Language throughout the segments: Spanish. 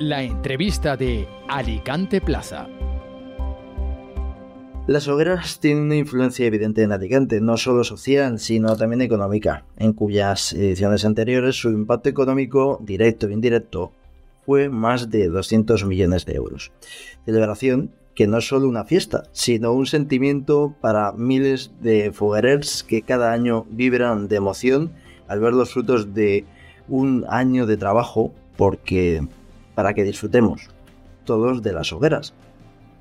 La entrevista de Alicante Plaza. Las hogueras tienen una influencia evidente en Alicante, no solo social, sino también económica, en cuyas ediciones anteriores su impacto económico, directo e indirecto, fue más de 200 millones de euros. Celebración que no es solo una fiesta, sino un sentimiento para miles de foguerers que cada año vibran de emoción al ver los frutos de un año de trabajo, porque para que disfrutemos todos de las hogueras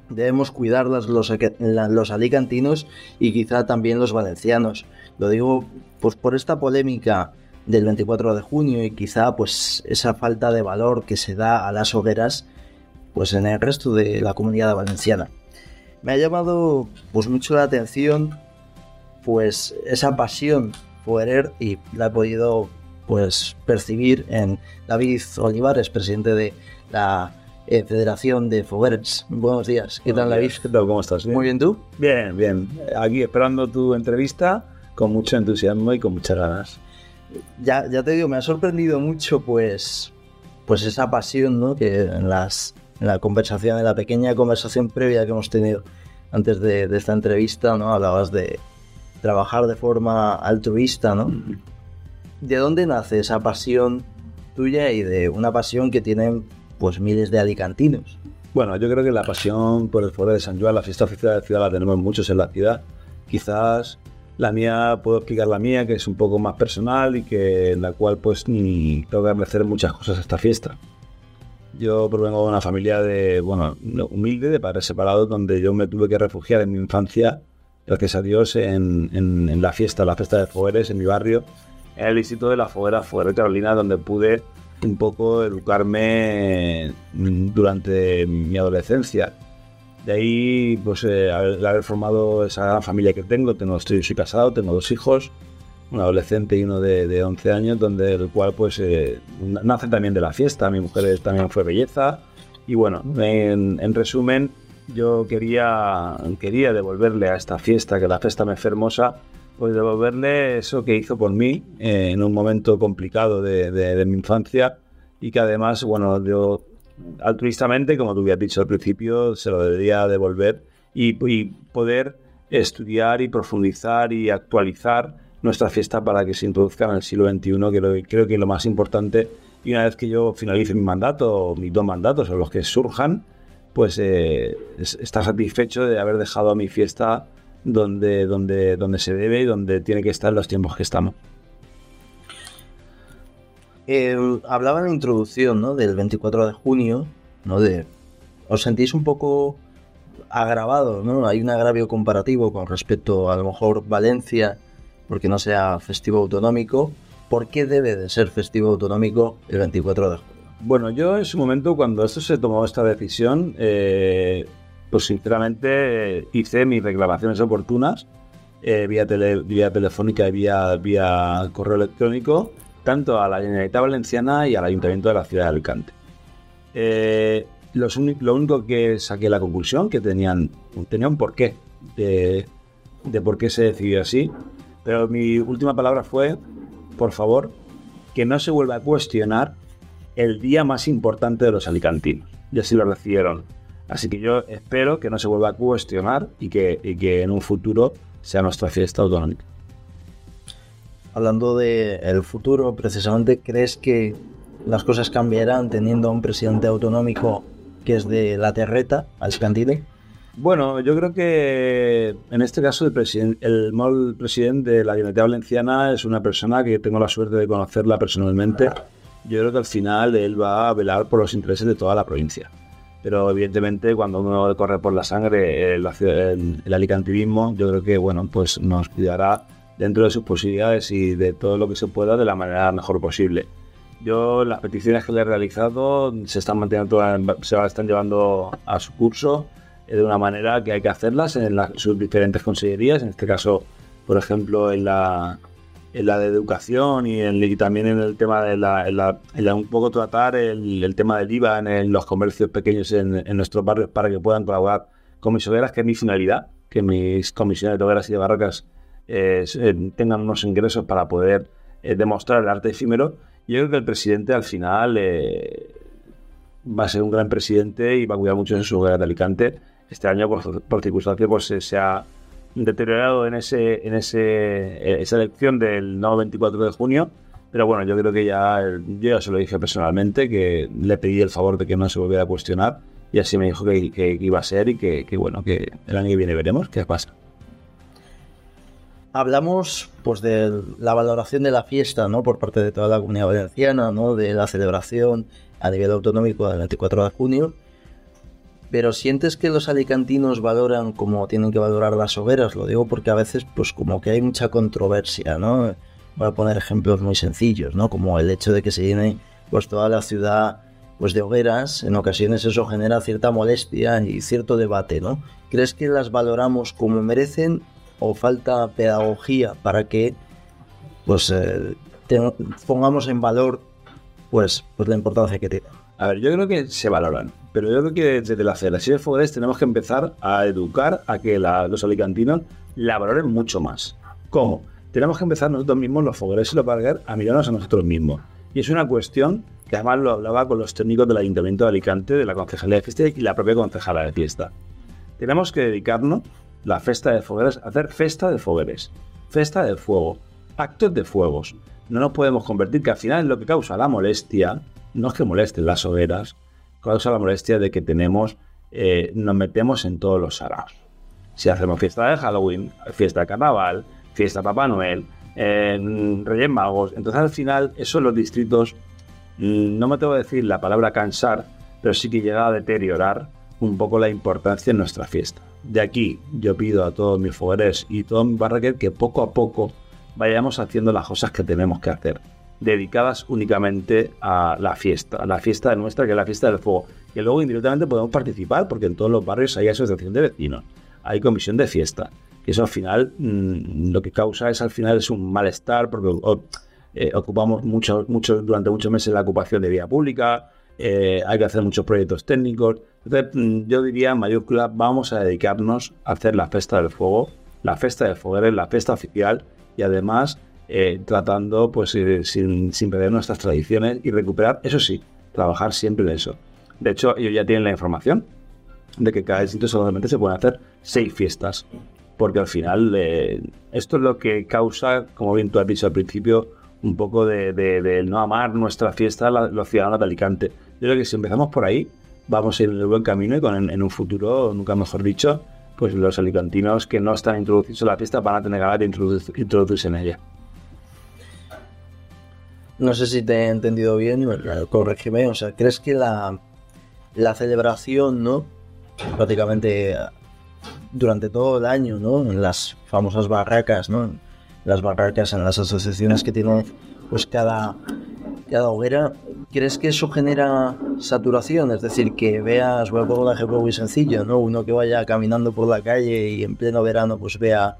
debemos cuidarlas los, los alicantinos y quizá también los valencianos. Lo digo pues por esta polémica del 24 de junio y quizá pues esa falta de valor que se da a las hogueras pues en el resto de la comunidad valenciana. Me ha llamado pues mucho la atención pues esa pasión poder y la he podido pues percibir en David Olivares, presidente de la eh, Federación de Fogueres. Buenos días. ¿Qué tal, David? ¿Qué tal? ¿Cómo estás? Muy bien, ¿tú? Bien, bien. Aquí esperando tu entrevista con mucho entusiasmo y con muchas ganas. Ya, ya te digo, me ha sorprendido mucho pues, pues esa pasión ¿no? que en, las, en la conversación, en la pequeña conversación previa que hemos tenido antes de, de esta entrevista, ¿no? hablabas de trabajar de forma altruista, ¿no? ¿De dónde nace esa pasión tuya y de una pasión que tienen pues miles de alicantinos. Bueno, yo creo que la pasión por el Foro de San Juan, la fiesta oficial de la ciudad, la tenemos muchos en la ciudad. Quizás la mía, puedo explicar la mía, que es un poco más personal y que en la cual pues ni tengo que agradecer muchas cosas a esta fiesta. Yo provengo de una familia de, bueno, humilde, de padres separados, donde yo me tuve que refugiar en mi infancia, gracias a Dios, en, en, la fiesta, la fiesta de Fogueres, en mi barrio, en el distrito de la Foguera, Foguera Carolina, donde pude un poco educarme durante mi adolescencia. De ahí, pues, eh, haber, formado esa gran familia que tengo. tengo estoy, soy casado, tengo dos hijos, un adolescente y uno de, de 11 años, donde el cual, pues, eh, nace también de la fiesta. Mi mujer también fue belleza. Y bueno, en, en resumen, yo quería, quería devolverle a esta fiesta, que la fiesta me fue hermosa, pues devolverle eso que hizo por mí eh, en un momento complicado de, mi infancia y que además, bueno, yo altruistamente, como tú habías dicho al principio, se lo debería devolver y, poder estudiar y profundizar y actualizar nuestra fiesta para que se introduzca en el siglo XXI, que creo que es lo más importante. Y una vez que yo finalice mi mandato, o mis dos mandatos, o los que surjan, pues eh, estar satisfecho de haber dejado a mi fiesta donde, donde, donde se debe y donde tiene que estar los tiempos que estamos. Eh, hablaba en la introducción ¿no? del 24 de junio, ¿no? De, ¿Os sentís un poco agravado? ¿no? Hay un agravio comparativo con respecto a, lo mejor Valencia, porque no sea festivo autonómico. ¿Por qué debe de ser festivo autonómico el 24 de junio? Bueno, yo en su momento, cuando esto se tomó esta decisión, eh, pues sinceramente hice mis reclamaciones oportunas eh, vía, vía telefónica y vía, vía correo electrónico, tanto a la Generalitat Valenciana y al Ayuntamiento de la ciudad de Alicante. Eh, lo único que saqué la conclusión, que tenían, tenía un porqué de, de por qué se decidió así, pero mi última palabra fue, por favor, que no se vuelva a cuestionar el día más importante de los alicantinos. Y así lo recibieron Así que yo espero que no se vuelva a cuestionar y que, en un futuro sea nuestra fiesta autonómica. Hablando del futuro, precisamente, ¿crees que las cosas cambiarán teniendo un presidente autonómico que es de la terreta, Alcantine? Bueno, yo creo que en este caso el, presidente, el presidente de la Generalitat Valenciana es una persona que tengo la suerte de conocerla personalmente. Yo creo que al final él va a velar por los intereses de toda la provincia pero evidentemente cuando uno corre por la sangre el, el, alicantivismo, yo creo que bueno, pues nos cuidará dentro de sus posibilidades y de todo lo que se pueda de la manera mejor posible. Yo las peticiones que le he realizado se están manteniendo, se están llevando a su curso eh, de una manera que hay que hacerlas en sus diferentes consellerías, en este caso, por ejemplo, en la en la de educación y, en, también en el tema de un poco tratar el, tema del IVA en, los comercios pequeños en, nuestros barrios para que puedan colaborar con mis hogueras, que es mi finalidad, que mis comisiones de hogueras y de barracas eh, eh, tengan unos ingresos para poder eh, demostrar el arte efímero. Yo creo que el presidente al final va a ser un gran presidente y va a cuidar mucho de su hoguera de Alicante. Este año, por, por circunstancias, pues se ha deteriorado en ese en ese esa elección del no 24 de junio. Pero bueno, yo creo que ya, yo ya se lo dije personalmente, que le pedí el favor de que no se volviera a cuestionar y así me dijo que, que iba a ser y que, que, bueno, que el año que viene veremos qué pasa. Hablamos pues de la valoración de la fiesta, ¿no? Por parte de toda la comunidad valenciana, ¿no? De la celebración a nivel autonómico del 24 de junio. Pero sientes que los alicantinos valoran como tienen que valorar las hogueras, lo digo porque a veces pues como que hay mucha controversia, ¿no? Voy a poner ejemplos muy sencillos, ¿no? Como el hecho de que se llene pues toda la ciudad pues de hogueras, en ocasiones eso genera cierta molestia y cierto debate, ¿no? ¿Crees que las valoramos como merecen o falta pedagogía para que pues eh, pongamos en valor pues, pues la importancia que tiene. A ver, yo creo que se valoran, pero yo creo que desde la Federación de Fogueres tenemos que empezar a educar a que los alicantinos la valoren mucho más. ¿Cómo? Tenemos que empezar nosotros mismos, los fogueres y los barguer, a mirarnos a nosotros mismos. Y es una cuestión que además lo hablaba con los técnicos del Ayuntamiento de Alicante, de la Concejalía de Fiesta y la propia Concejala de Fiesta. Tenemos que dedicarnos la festa de fogueres, hacer festa de fogueres, festa de fuego, actos de fuegos. No nos podemos convertir, que al final lo que causa la molestia, no es que molesten las hogueras, causa la molestia de que tenemos, eh, nos metemos en todos los saraos. Si hacemos fiesta de Halloween, fiesta de carnaval, fiesta de Papá Noel, eh, Reyes Magos, entonces al final, eso los distritos, mm, no me tengo que decir la palabra cansar, pero sí que llega a deteriorar un poco la importancia en nuestra fiesta. De aquí yo pido a todos mis fogueres y todo mi barraquer que poco a poco vayamos haciendo las cosas que tenemos que hacer, dedicadas únicamente a la fiesta, a la fiesta nuestra, que es la fiesta del fuego. Que luego indirectamente podemos participar, porque en todos los barrios hay asociación de vecinos, hay comisión de fiesta. Que eso al final mmm, lo que causa es al final es un malestar, porque o, eh, ocupamos mucho, mucho, durante muchos meses la ocupación de vía pública, eh, hay que hacer muchos proyectos técnicos. Entonces, mm, yo diría en mayúscula, vamos a dedicarnos a hacer la fiesta del fuego, la fiesta de fogueres, la fiesta oficial y además eh, tratando, pues, eh, sin, sin, perder nuestras tradiciones y recuperar, eso sí, trabajar siempre en eso. De hecho, ellos ya tienen la información de que cada sitio solamente se pueden hacer seis fiestas, porque al final eh, esto es lo que causa, como bien tú has dicho al principio, un poco de, no amar nuestra fiesta la, los ciudadanos de Alicante. Yo creo que si empezamos por ahí, vamos a ir en el buen camino y con, en, en un futuro, nunca mejor dicho, pues los alicantinos que no están introducidos en la fiesta van a tener ganas de introducir, introducirse en ella. No sé si te he entendido bien, corrígeme, o sea, ¿crees que la, la celebración, ¿no? Prácticamente durante todo el año, ¿no? En las famosas barracas, ¿no? Las barracas en las asociaciones que tienen pues cada, cada hoguera, ¿crees que eso genera saturación? Es decir, que veas, voy a poner un ejemplo muy sencillo, ¿no? Uno que vaya caminando por la calle y en pleno verano pues vea,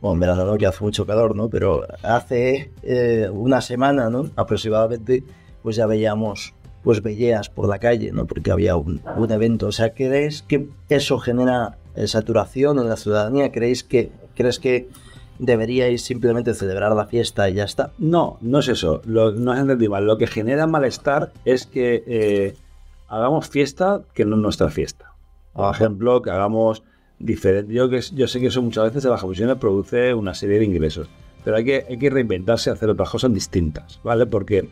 bueno, en verano no, que hace mucho calor, ¿no? Pero hace eh, una semana, ¿no? Aproximadamente, pues ya veíamos pues velleas por la calle, ¿no? Porque había un, un evento. O sea, ¿crees que eso genera eh, saturación en la ciudadanía? ¿Creéis que, ¿Crees que deberíais simplemente celebrar la fiesta y ya está. No, no es eso. Lo, no es entendido mal. Lo que genera malestar es que eh, hagamos fiesta que no es nuestra fiesta. Por ejemplo, que hagamos diferente. Yo, que, yo sé que eso muchas veces de las comisiones produce una serie de ingresos. Pero hay que, hay que reinventarse y hacer otras cosas distintas, ¿vale? Porque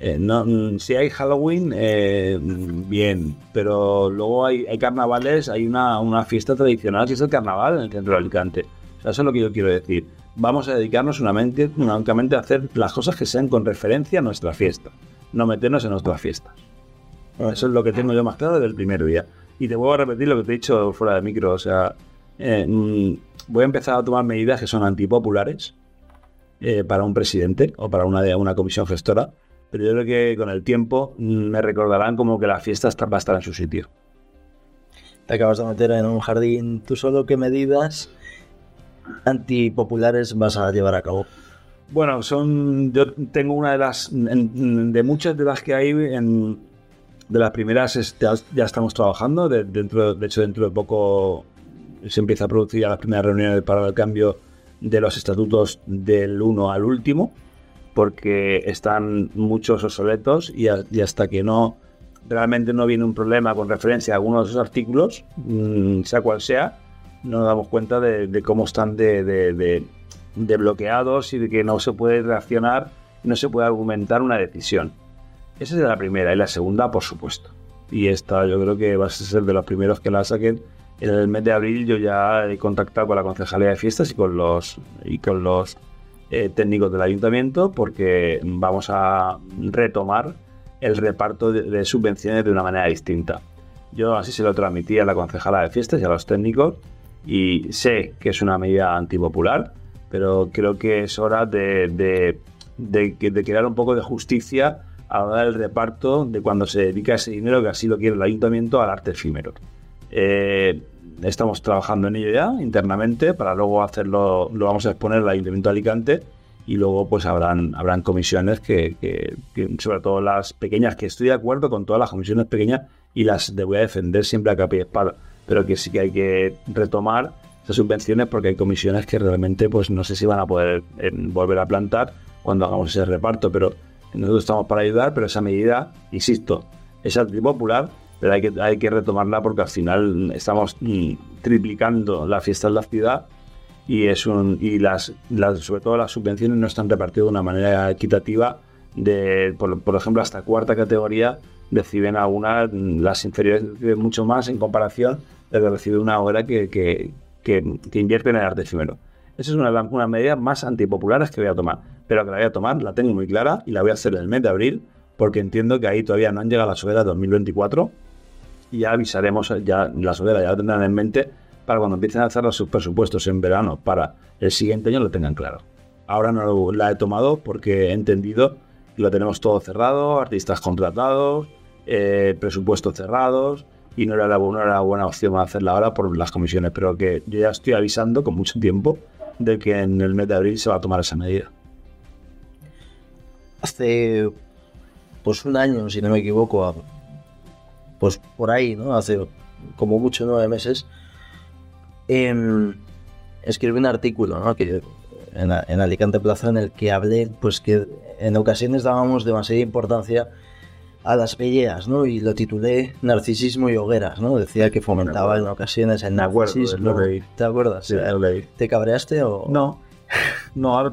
eh, no, si hay Halloween, eh, bien, pero luego hay, hay carnavales, hay una, una, fiesta tradicional que es el carnaval en el centro de Alicante. O sea, eso es lo que yo quiero decir. Vamos a dedicarnos únicamente, únicamente a hacer las cosas que sean con referencia a nuestra fiesta, no meternos en nuestras fiestas. Eso es lo que tengo yo más claro desde el primer día. Y te vuelvo a repetir lo que te he dicho fuera de micro. O sea, eh, voy a empezar a tomar medidas que son antipopulares eh, para un presidente o para una, una comisión gestora. Pero yo creo que con el tiempo me recordarán como que la fiesta va a estar en su sitio. Te acabas de meter en un jardín. ¿Tú solo qué medidas antipopulares vas a llevar a cabo? Bueno, son. Yo tengo una de las. De muchas de las que hay, en, de las primeras ya, estamos trabajando. De, dentro, de hecho, dentro de poco se empieza a producir ya las primeras reuniones para el cambio de los estatutos del uno al último, porque están muchos obsoletos y, a, hasta que no realmente no viene un problema con referencia a algunos de esos artículos, mm, sea cual sea, no nos damos cuenta de, cómo están de, bloqueados y de que no se puede reaccionar, no se puede argumentar una decisión. Esa es la primera. Y la segunda, por supuesto. Y esta yo creo que va a ser de los primeros que la saquen. En el mes de abril yo ya he contactado con la Concejalía de Fiestas y con los, y con los eh, técnicos del ayuntamiento porque vamos a retomar el reparto de, subvenciones de una manera distinta. Yo así se lo transmití a la concejala de fiestas y a los técnicos y sé que es una medida antipopular, pero creo que es hora de, de, crear un poco de justicia a la hora del reparto de cuando se dedica ese dinero, que así lo quiere el ayuntamiento, al arte efímero. Eh, estamos trabajando en ello ya internamente para luego hacerlo, lo vamos a exponer al Ayuntamiento de Alicante y luego pues habrán, habrán comisiones que, sobre todo las pequeñas, que estoy de acuerdo con todas las comisiones pequeñas y las voy a defender siempre a capa y espada, pero que sí que hay que retomar esas subvenciones porque hay comisiones que realmente pues no sé si van a poder eh, volver a plantar cuando hagamos ese reparto, pero nosotros estamos para ayudar, pero esa medida, insisto, es antipopular, pero hay que, hay que retomarla porque al final estamos mm, triplicando la fiesta en la ciudad y es y las, sobre todo las subvenciones no están repartidas de una manera equitativa de por, ejemplo hasta cuarta categoría reciben algunas las inferiores reciben mucho más en comparación de que recibe una obra que, que, que, invierte en el arte efímero. Esa es una de las más antipopulares que voy a tomar pero que la voy a tomar la tengo muy clara y la voy a hacer en el mes de abril porque entiendo que ahí todavía no han llegado las de 2024 y ya avisaremos ya las obras ya lo tendrán en mente para cuando empiecen a hacer sus presupuestos en verano para el siguiente año lo tengan claro. Ahora no la he tomado porque he entendido que lo tenemos todo cerrado, artistas contratados, eh, presupuestos cerrados y no era, la, no era buena opción hacerla ahora por las comisiones, pero que yo ya estoy avisando con mucho tiempo de que en el mes de abril se va a tomar esa medida. Hace pues un año, si no me equivoco, pues por ahí, ¿no? Hace como mucho nueve meses, eh, escribí un artículo ¿no? que, en, Alicante Plaza en el que hablé pues que en ocasiones dábamos demasiada importancia a las belleas, ¿no? Y lo titulé Narcisismo y hogueras, ¿no? Decía que fomentaba en ocasiones el narcisismo. ¿Te acuerdas? Sí. ¿Te cabreaste o...? No. No, ahora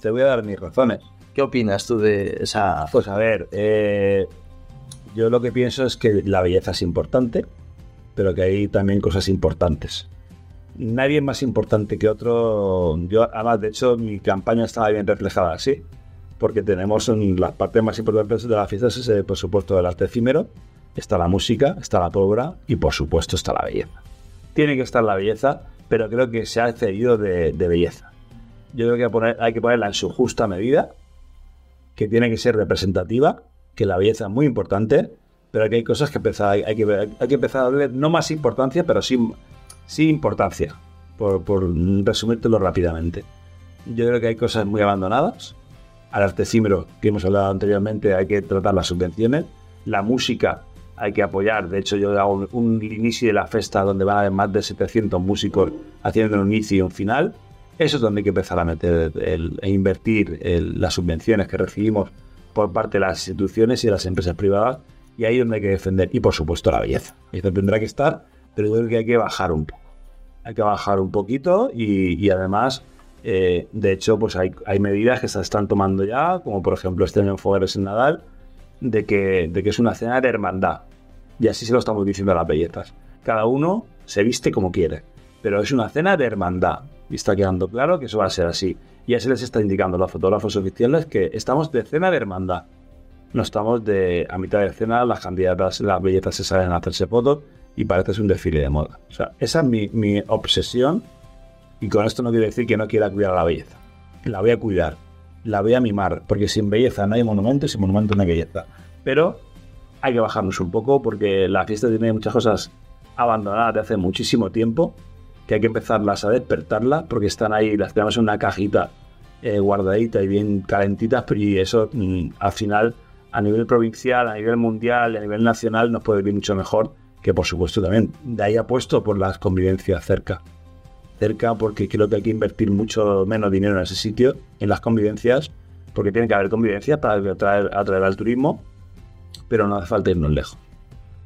te, voy a dar mis razones. ¿Qué opinas tú de esa...? Pues a ver, eh, yo lo que pienso es que la belleza es importante, pero que hay también cosas importantes nadie es más importante que otro. Yo, además, de hecho, mi campaña estaba bien reflejada así, porque tenemos las partes más importantes de la fiesta, es por supuesto, el arte efímero, está la música, está la pólvora y, por supuesto, está la belleza. Tiene que estar la belleza, pero creo que se ha excedido de, belleza. Yo creo que hay que ponerla en su justa medida, que tiene que ser representativa, que la belleza es muy importante, pero que hay cosas que empezar, hay, que, empezar a darle no más importancia, pero sí sin importancia, por, por resumírtelo rápidamente. Yo creo que hay cosas muy abandonadas. Al arte que hemos hablado anteriormente hay que tratar las subvenciones. La música hay que apoyar. De hecho, yo hago un, inicio de la fiesta donde van a haber más de 700 músicos haciendo un inicio y un final. Eso es donde hay que empezar a meter e invertir las subvenciones que recibimos por parte de las instituciones y de las empresas privadas. Y ahí es donde hay que defender. Y por supuesto la belleza. Eso tendrá que estar, pero yo creo que hay que bajar un poco hay que bajar un poquito y, además, eh, de hecho, pues hay, medidas que se están tomando ya, como por ejemplo este en Fogueres en Nadal, de que, de que es una cena de hermandad. Y así se lo estamos diciendo a las belletas. Cada uno se viste como quiere, pero es una cena de hermandad. Y está quedando claro que eso va a ser así. Y así les está indicando a los fotógrafos oficiales que estamos de cena de hermandad. No estamos de a mitad de cena, las candidatas, las belletas se salen a hacerse fotos y parece un desfile de moda. O sea, esa es mi, obsesión y con esto no quiero decir que no quiera cuidar la belleza. La voy a cuidar, la voy a mimar, porque sin belleza no hay monumento y sin monumento no hay belleza. Pero hay que bajarnos un poco porque la fiesta tiene muchas cosas abandonadas de hace muchísimo tiempo que hay que empezarlas a despertarlas porque están ahí, las tenemos en una cajita eh, guardadita y bien calentitas, pero y eso mm, al final a nivel provincial, a nivel mundial, a nivel nacional nos puede ir mucho mejor que por supuesto también de ahí apuesto por las convivencias cerca. Cerca porque creo que hay que invertir mucho menos dinero en ese sitio, en las convivencias, porque tiene que haber convivencias para atraer, atraer al turismo pero no hace falta irnos lejos.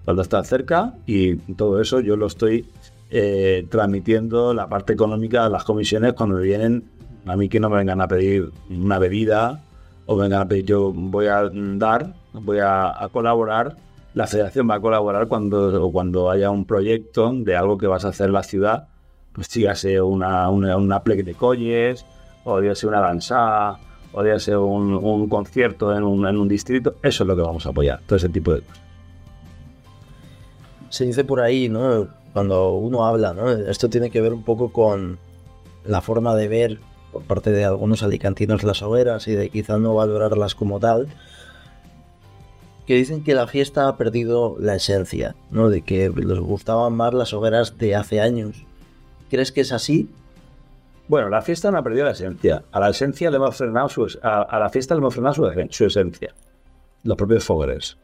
Falta estar cerca y todo eso yo lo estoy eh, transmitiendo la parte económica de las comisiones cuando me vienen a mí que no me vengan a pedir una bebida o vengan a pedir yo voy a dar, voy a, colaborar, la federación va a colaborar cuando, cuando haya un proyecto de algo que vas a hacer en la ciudad, pues sígase una, una, una de colles, o dígase una danza, o dígase un, un concierto en un, en un distrito, eso es lo que vamos a apoyar, todo ese tipo de cosas. Se dice por ahí, ¿no? Cuando uno habla, ¿no? Esto tiene que ver un poco con la forma de ver por parte de algunos alicantinos las hogueras y de quizá no valorarlas como tal, que dicen que la fiesta ha perdido la esencia, ¿no? De que les gustaban más las hogueras de hace años. ¿Crees que es así? Bueno, la fiesta no ha perdido la esencia. A la esencia le hemos frenado su, a, la fiesta le hemos frenado su, esencia. Los propios fogueres.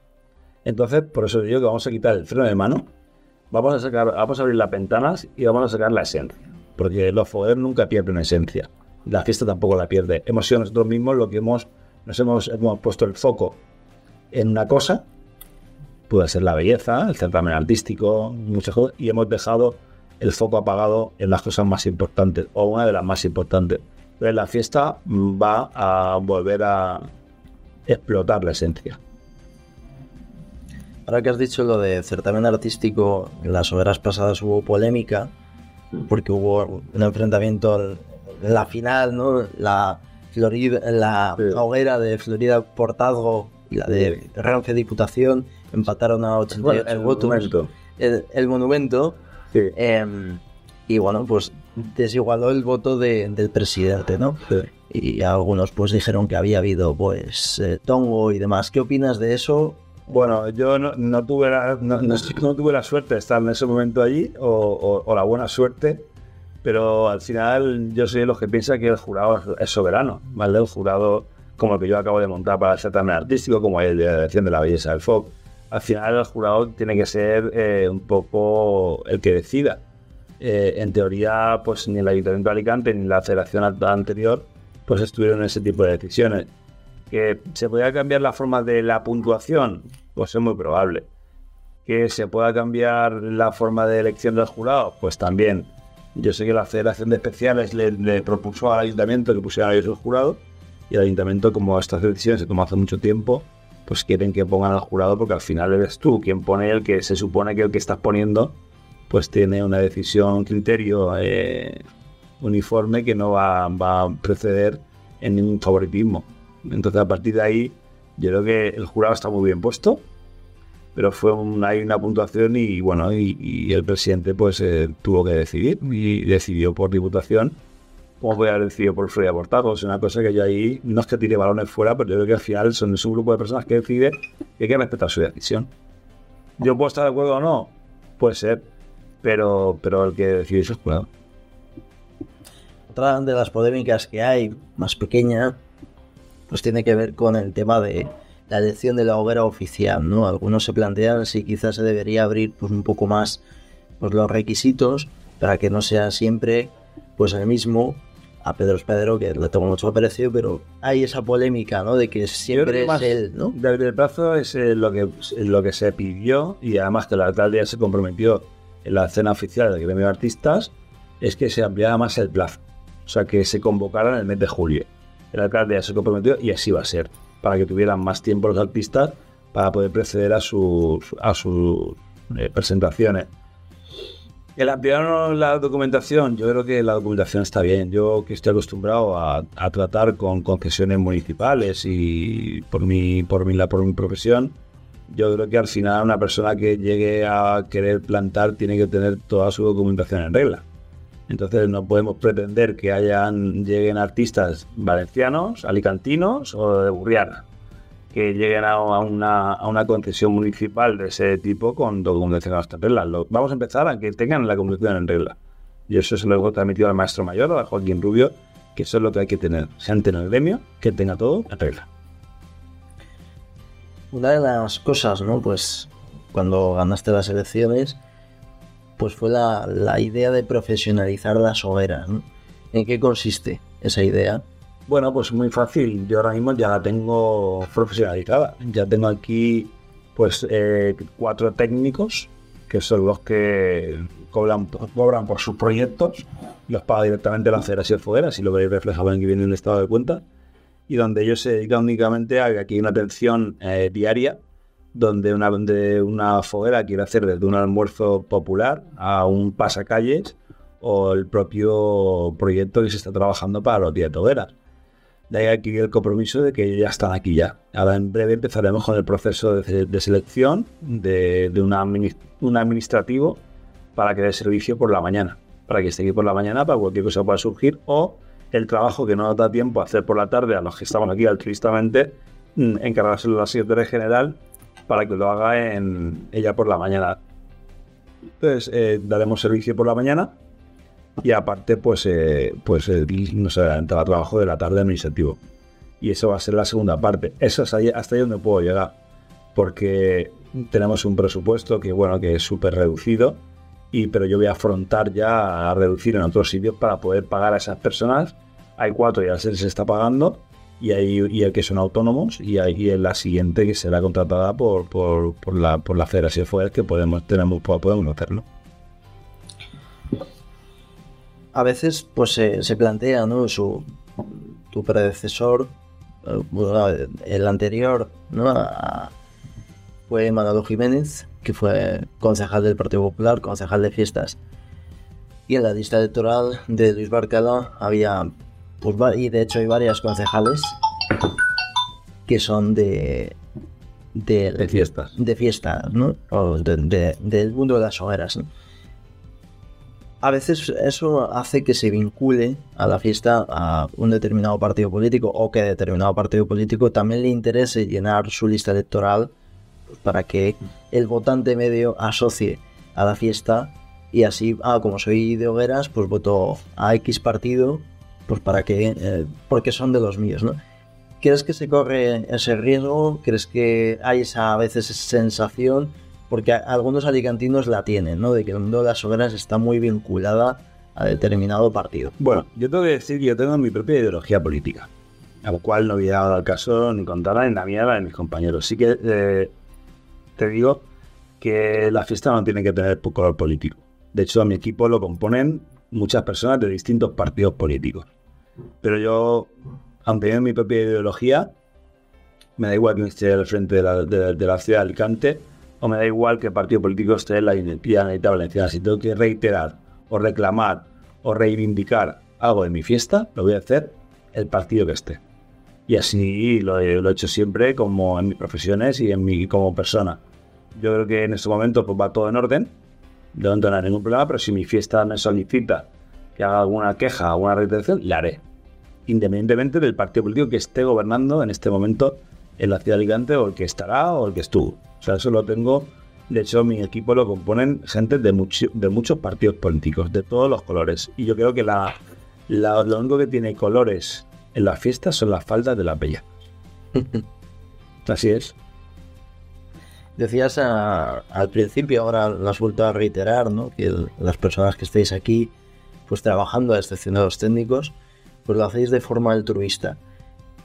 Entonces, por eso digo que vamos a quitar el freno de mano, vamos a sacar, vamos a abrir las ventanas y vamos a sacar la esencia. Porque los fogueres nunca pierden esencia la fiesta tampoco la pierde. Hemos sido nosotros mismos lo que hemos, nos hemos, hemos puesto el foco en una cosa, puede ser la belleza, el certamen artístico, muchas cosas, y hemos dejado el foco apagado en las cosas más importantes, o una de las más importantes. Pero la fiesta va a volver a explotar la esencia. Ahora que has dicho lo de certamen artístico, en las horas pasadas hubo polémica, porque hubo un enfrentamiento la final, ¿no? La, Florida, la hoguera de Florida Portazgo y la de Renfe Diputación empataron a 88 el votos. El, monumento. Em, y bueno, pues desigualó el voto del presidente, ¿no? Y algunos pues dijeron que había habido pues eh, tongo y demás. ¿Qué opinas de eso? Bueno, yo no, tuve, la, suerte de estar en ese momento allí o, la buena suerte pero al final yo soy de los que piensa que el jurado es soberano, ¿vale? El jurado como el que yo acabo de montar para el certamen artístico, como el de la dirección de la belleza del FOC. Al final el jurado tiene que ser eh, un poco el que decida. Eh, en teoría, pues ni el Ayuntamiento de Alicante ni la federación anterior pues estuvieron en ese tipo de decisiones. ¿Que se podía cambiar la forma de la puntuación? Pues es muy probable. ¿Que se pueda cambiar la forma de elección del jurado? Pues también. Yo sé que la Federación de Especiales le, propuso al ayuntamiento que pusiera a ellos el jurado y el ayuntamiento, como estas decisiones se tomó hace mucho tiempo, pues quieren que pongan al jurado porque al final eres tú quien pone el que se supone que el que estás poniendo pues tiene una decisión, criterio eh, uniforme que no va, va a preceder en ningún favoritismo. Entonces a partir de ahí yo creo que el jurado está muy bien puesto pero fue una, hay una puntuación y bueno, y, el presidente pues eh, tuvo que decidir y decidió por diputación como voy a haber decidido por Freya Portago. Es una cosa que yo ahí no es que tire balones fuera, pero yo creo que al final son un grupo de personas que decide que hay que respetar su decisión. Yo puedo estar de acuerdo o no, puede ser, pero, pero el que decide es jurado. Otra de las polémicas que hay, más pequeña, pues tiene que ver con el tema de la elección de la hoguera oficial, ¿no? Algunos se plantean si quizás se debería abrir pues un poco más pues, los requisitos para que no sea siempre pues el mismo a Pedro Pedro, que le tengo mucho aprecio, pero hay esa polémica, ¿no? De que siempre es él, ¿no? Del plazo es eh, lo, que, lo que se pidió y además que la alcalde ya se comprometió en la cena oficial del gremio de artistas, es que se ampliara más el plazo. O sea, que se convocara en el mes de julio. El alcalde ya se comprometió y así va a ser para que tuvieran más tiempo los artistas para poder proceder a sus, a sus eh, presentaciones. El ampliar la documentación, yo creo que la documentación está bien. Yo que estoy acostumbrado a, tratar con concesiones municipales y por mi, por, mi, por mi profesión, yo creo que al final una persona que llegue a querer plantar tiene que tener toda su documentación en regla. Entonces no podemos pretender que hayan lleguen artistas valencianos, alicantinos o de Burriana, que lleguen a una, concesión municipal de ese tipo con documentación hasta regla. vamos a empezar a que tengan la documentación en regla. Y eso se lo he transmitido al maestro mayor, a Joaquín Rubio, que eso es lo que hay que tener. Sean en el gremio, que tenga todo en regla. Una de las cosas, ¿no? Pues cuando ganaste las elecciones, pues fue la, idea de profesionalizar las hogueras. ¿En qué consiste esa idea? Bueno, pues muy fácil. Yo ahora mismo ya la tengo profesionalizada. Ya tengo aquí pues eh, cuatro técnicos, que son los que cobran, cobran por sus proyectos, los paga directamente la Federación Foguera, si lo veis reflejado en que viene en el estado de cuenta, y donde ellos se dedican únicamente a que aquí hay una atención eh, diaria, donde una, donde una foguera quiere hacer desde un almuerzo popular a un pasacalles o el propio proyecto que se está trabajando para los días de hoguera. De ahí aquí el compromiso de que ya están aquí ya. Ahora en breve empezaremos con el proceso de, selección de, de un administrativo para que dé servicio por la mañana. Para que esté aquí por la mañana, para cualquier cosa pueda surgir, o el trabajo que no nos da tiempo a hacer por la tarde a los que estamos aquí altruistamente, mm, encargárselo a la secretaria general para que lo haga en ella por la mañana. Entonces, eh, daremos servicio por la mañana y aparte, pues, eh, pues eh, nos adelantará trabajo de la tarde administrativo. Y eso va a ser la segunda parte. Eso es ahí, hasta ahí donde puedo llegar. Porque tenemos un presupuesto que, bueno, que es súper reducido. Y, pero yo voy a afrontar ya a reducir en otros sitios para poder pagar a esas personas. Hay cuatro, ya se les está pagando. Y hay, y el que son autónomos. Y hay la siguiente que será contratada por, por, por la, por la Federación Fuera que podemos, tenemos, podemos hacerlo a veces pues se plantea, ¿no? Su, tu predecesor, eh, el anterior, ¿no? fue Manolo Jiménez, que fue concejal del Partido Popular, concejal de fiestas. Y en la lista electoral de Luis Barcala había, pues, y de hecho hay varias concejales que son de, de, fiestas. De fiestas, ¿no? O del mundo de las hogueras, ¿no? a veces eso hace que se vincule a la fiesta a un determinado partido político o que determinado partido político también le interese llenar su lista electoral para que el votante medio asocie a la fiesta y así, ah, como soy de hogueras, pues voto a X partido, pues para que, eh, porque son de los míos, ¿no? ¿Crees que se corre ese riesgo? ¿Crees que hay esa, a veces esa sensación? porque algunos alicantinos la tienen, ¿no? De que el mundo de las hogueras está muy vinculada a determinado partido. Bueno, yo tengo que decir que yo tengo mi propia ideología política, a lo cual no voy a dar al caso ni contarla ni la ni de mis compañeros. Sí que eh, te digo que la fiesta no tiene que tener color político. De hecho, a mi equipo lo componen muchas personas de distintos partidos políticos. Pero yo, aunque mi propia ideología, me da igual que esté al frente de la, de la ciudad de Alicante o me da igual que partido político esté en la Generalitat Valenciana. Si tengo que reiterar o reclamar o reivindicar algo de mi fiesta, lo voy a hacer el partido que esté. Y así lo he, hecho siempre como en mis profesiones y en mi como persona. Yo creo que en este momento pues, va todo en orden, no tengo ningún problema, pero si mi fiesta me solicita que haga alguna queja, alguna reiteración, la haré. Independientemente del partido político que esté gobernando en este momento en la ciudad de Alicante o el que estará o el que estuvo. O sea, eso lo tengo. De hecho, mi equipo lo componen gente de, de muchos partidos políticos, de todos los colores. Y yo creo que la, lo único que tiene colores en las fiestas son las faldas de la bella. Así es. Decías al principio, ahora lo has vuelto a reiterar, ¿no? que las personas que estéis aquí, pues trabajando, a los técnicos, pues lo hacéis de forma altruista.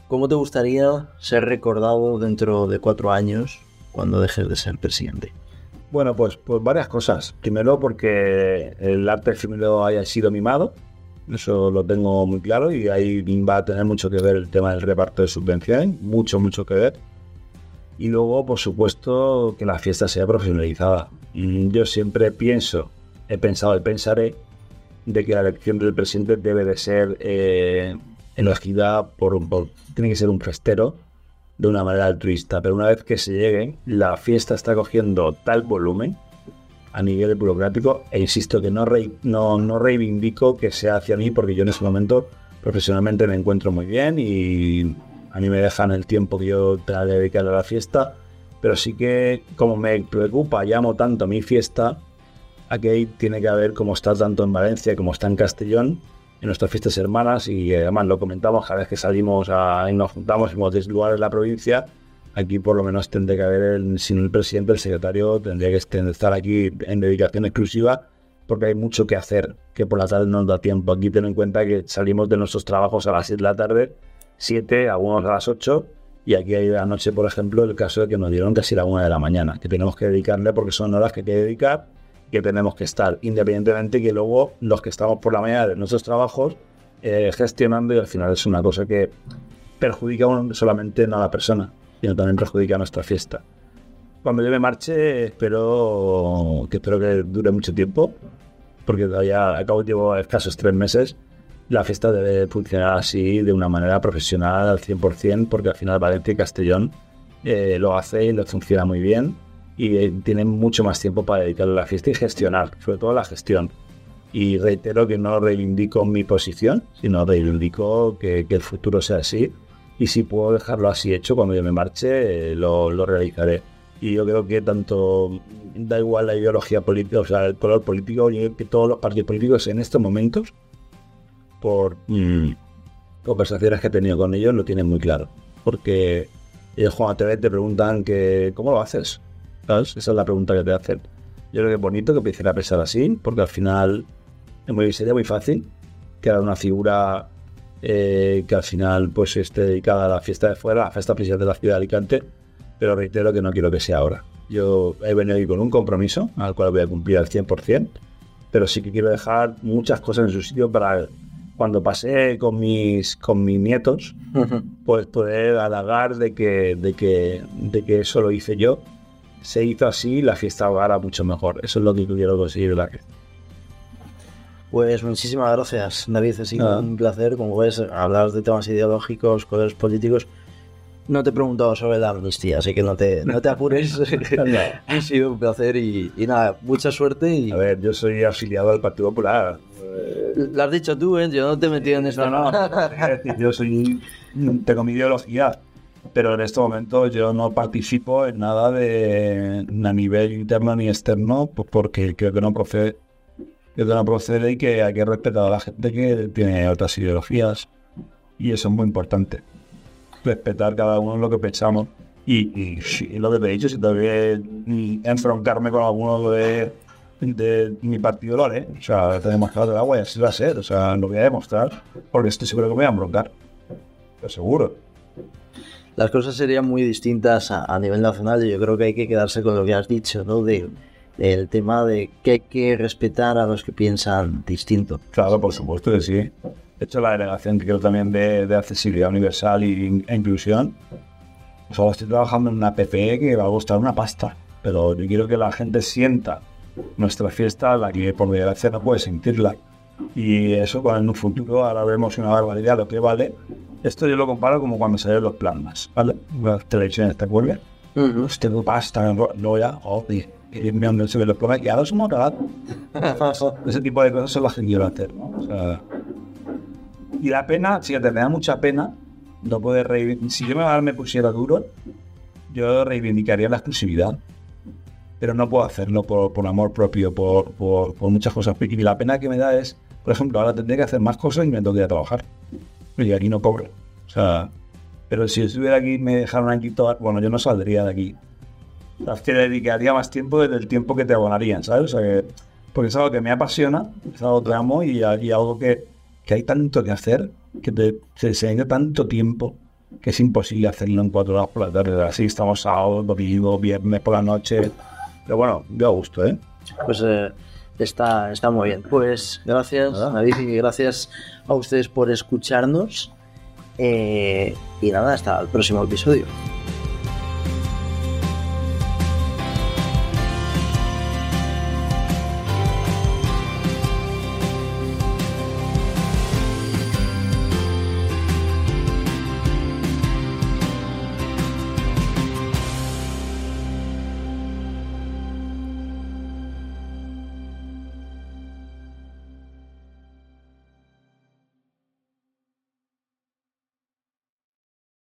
¿Cómo te gustaría ser recordado dentro de cuatro años cuando dejes de ser presidente? Bueno, pues, pues varias cosas. Primero porque el arte primero haya sido mimado, eso lo tengo muy claro y ahí va a tener mucho que ver el tema del reparto de subvenciones, mucho, mucho que ver. Y luego, por supuesto, que la fiesta sea profesionalizada. Mm, yo siempre pienso, he pensado y pensaré de que la elección del presidente debe de ser eh, elegida por, por, tiene que ser un festero de una manera altruista, pero una vez que se llegue, la fiesta está cogiendo tal volumen a nivel burocrático, e insisto que no, no, no reivindico que sea hacia mí, porque yo en ese momento profesionalmente me encuentro muy bien y a mí me dejan el tiempo que yo tenga que dedicar a la fiesta, pero sí que como me preocupa, llamo tanto a mi fiesta, aquí tiene que haber como está tanto en Valencia como está en Castellón, en nuestras fiestas hermanas y eh, además lo comentamos cada vez que salimos a, y nos juntamos en muchos lugares de la provincia. Aquí por lo menos tendría que haber, el, sin el presidente, el secretario tendría que estar aquí en dedicación exclusiva porque hay mucho que hacer, que por la tarde no nos da tiempo. Aquí ten en cuenta que salimos de nuestros trabajos a las 7 de la tarde, 7, algunos a las 8, Y aquí hay anoche, por ejemplo, el caso de que nos dieron casi la una de la mañana, que tenemos que dedicarle porque son horas que hay que dedicar, que tenemos que estar, independientemente que luego los que estamos por la mañana de nuestros trabajos eh, gestionando y al final es una cosa que perjudica solamente no a la persona, sino también perjudica a nuestra fiesta. Cuando yo me marche, espero que espero que dure mucho tiempo, porque todavía acabo llevo escasos tres meses. La fiesta debe funcionar así, de una manera profesional al 100%, porque al final Valencia y Castellón eh, lo hace y lo funciona muy bien y eh, tienen mucho más tiempo para dedicarle a la fiesta y gestionar, sobre todo la gestión. Y reitero que no reivindico mi posición, sino reivindico que, que el futuro sea así. Y si puedo dejarlo así hecho cuando yo me marche, eh, lo, lo realizaré. Y yo creo que tanto da igual la ideología política, o sea, el color político, que todos los partidos políticos en estos momentos, por mm, conversaciones que he tenido con ellos, lo tienen muy claro. Porque ellos cuando te te preguntan que, ¿cómo lo haces? Esa es la pregunta que te hacen. Yo creo que es bonito que empiecen a pensar así, porque al final es muy, sería muy fácil crear una figura eh, que al final pues esté dedicada a la fiesta de fuera, a la fiesta principal de la ciudad de Alicante, pero reitero que no quiero que sea ahora. Yo he venido aquí con un compromiso al cual voy a cumplir al 100%, pero sí que quiero dejar muchas cosas en su sitio para cuando pasé con mis, con mis nietos, pues poder halagar de que, de, que, de que eso lo hice yo. Se hizo así, la fiesta ahora mucho mejor. Eso es lo que quiero conseguir. La Pues muchísimas gracias, David. Ha sido un placer, como ves, hablar de temas ideológicos, colores políticos. No te he preguntado sobre la amnistía, así que no te, no te apures. ha sido un placer y, y, nada, mucha suerte. Y... A ver, yo soy afiliado al Partido Popular. Lo has dicho tú, ¿eh? Yo no te he metido en eso. No, no. yo soy, tengo mi ideología, pero en este momento yo no participo en nada de a nivel interno ni externo, porque creo que no procede. Creo que no procede y que hay que respetar a la gente que tiene otras ideologías. Y eso es muy importante respetar cada uno lo que pensamos. Y, lo que te he dicho, si tengo que enfrentarme con alguno de, de mi partido, lo haré. O sea, tenemos que el agua y así va a ser. O sea, lo voy a demostrar porque estoy seguro que me voy a embroncar. Pero seguro. Las cosas serían muy distintas a, a, nivel nacional y yo creo que hay que quedarse con lo que has dicho, ¿no? De, del tema de que hay que respetar a los que piensan distinto. Claro, por supuesto que sí. De hecho, la delegación que creo también de, de accesibilidad universal y, e inclusión, solo estoy trabajando en una PPE que va a costar una pasta, pero yo quiero que la gente sienta nuestra fiesta, la que por desgracia no puede sentirla. Y eso en un futuro, ahora vemos una barbaridad lo que vale. Esto yo lo comparo como cuando salieron los plasmas, ¿vale? Las televisiones, ¿te acuerdas? Uh -huh. Tengo pasta, no ya, y me se ve los plasmas y ahora somos. Ese tipo de cosas son las que quiero hacer, ¿no? O sea, y la pena, fíjate, me da mucha pena no poder reivindicar. Si yo me, me pusiera duro, yo reivindicaría la exclusividad. Pero no puedo hacerlo por, por amor propio, por, por, por, muchas cosas. Y la pena que me da es, por ejemplo, ahora tendré que hacer más cosas y me tengo que ir a trabajar. Y aquí no cobro. O sea, pero si estuviera aquí me dejaron aquí todo, bueno, yo no saldría de aquí. O te dedicaría más tiempo desde el tiempo que te abonarían, ¿sabes? O sea, que, porque es algo que me apasiona, es algo que amo y, y algo que, que hay tanto que hacer, que te, se, se ha tanto tiempo, que es imposible hacerlo en cuatro horas por la tarde. Así estamos sábado, domingo, viernes por la noche. Pero bueno, yo a gusto, ¿eh? Pues eh, está, está muy bien. Pues gracias, David, y gracias a ustedes por escucharnos. Eh, y nada, hasta el próximo episodio.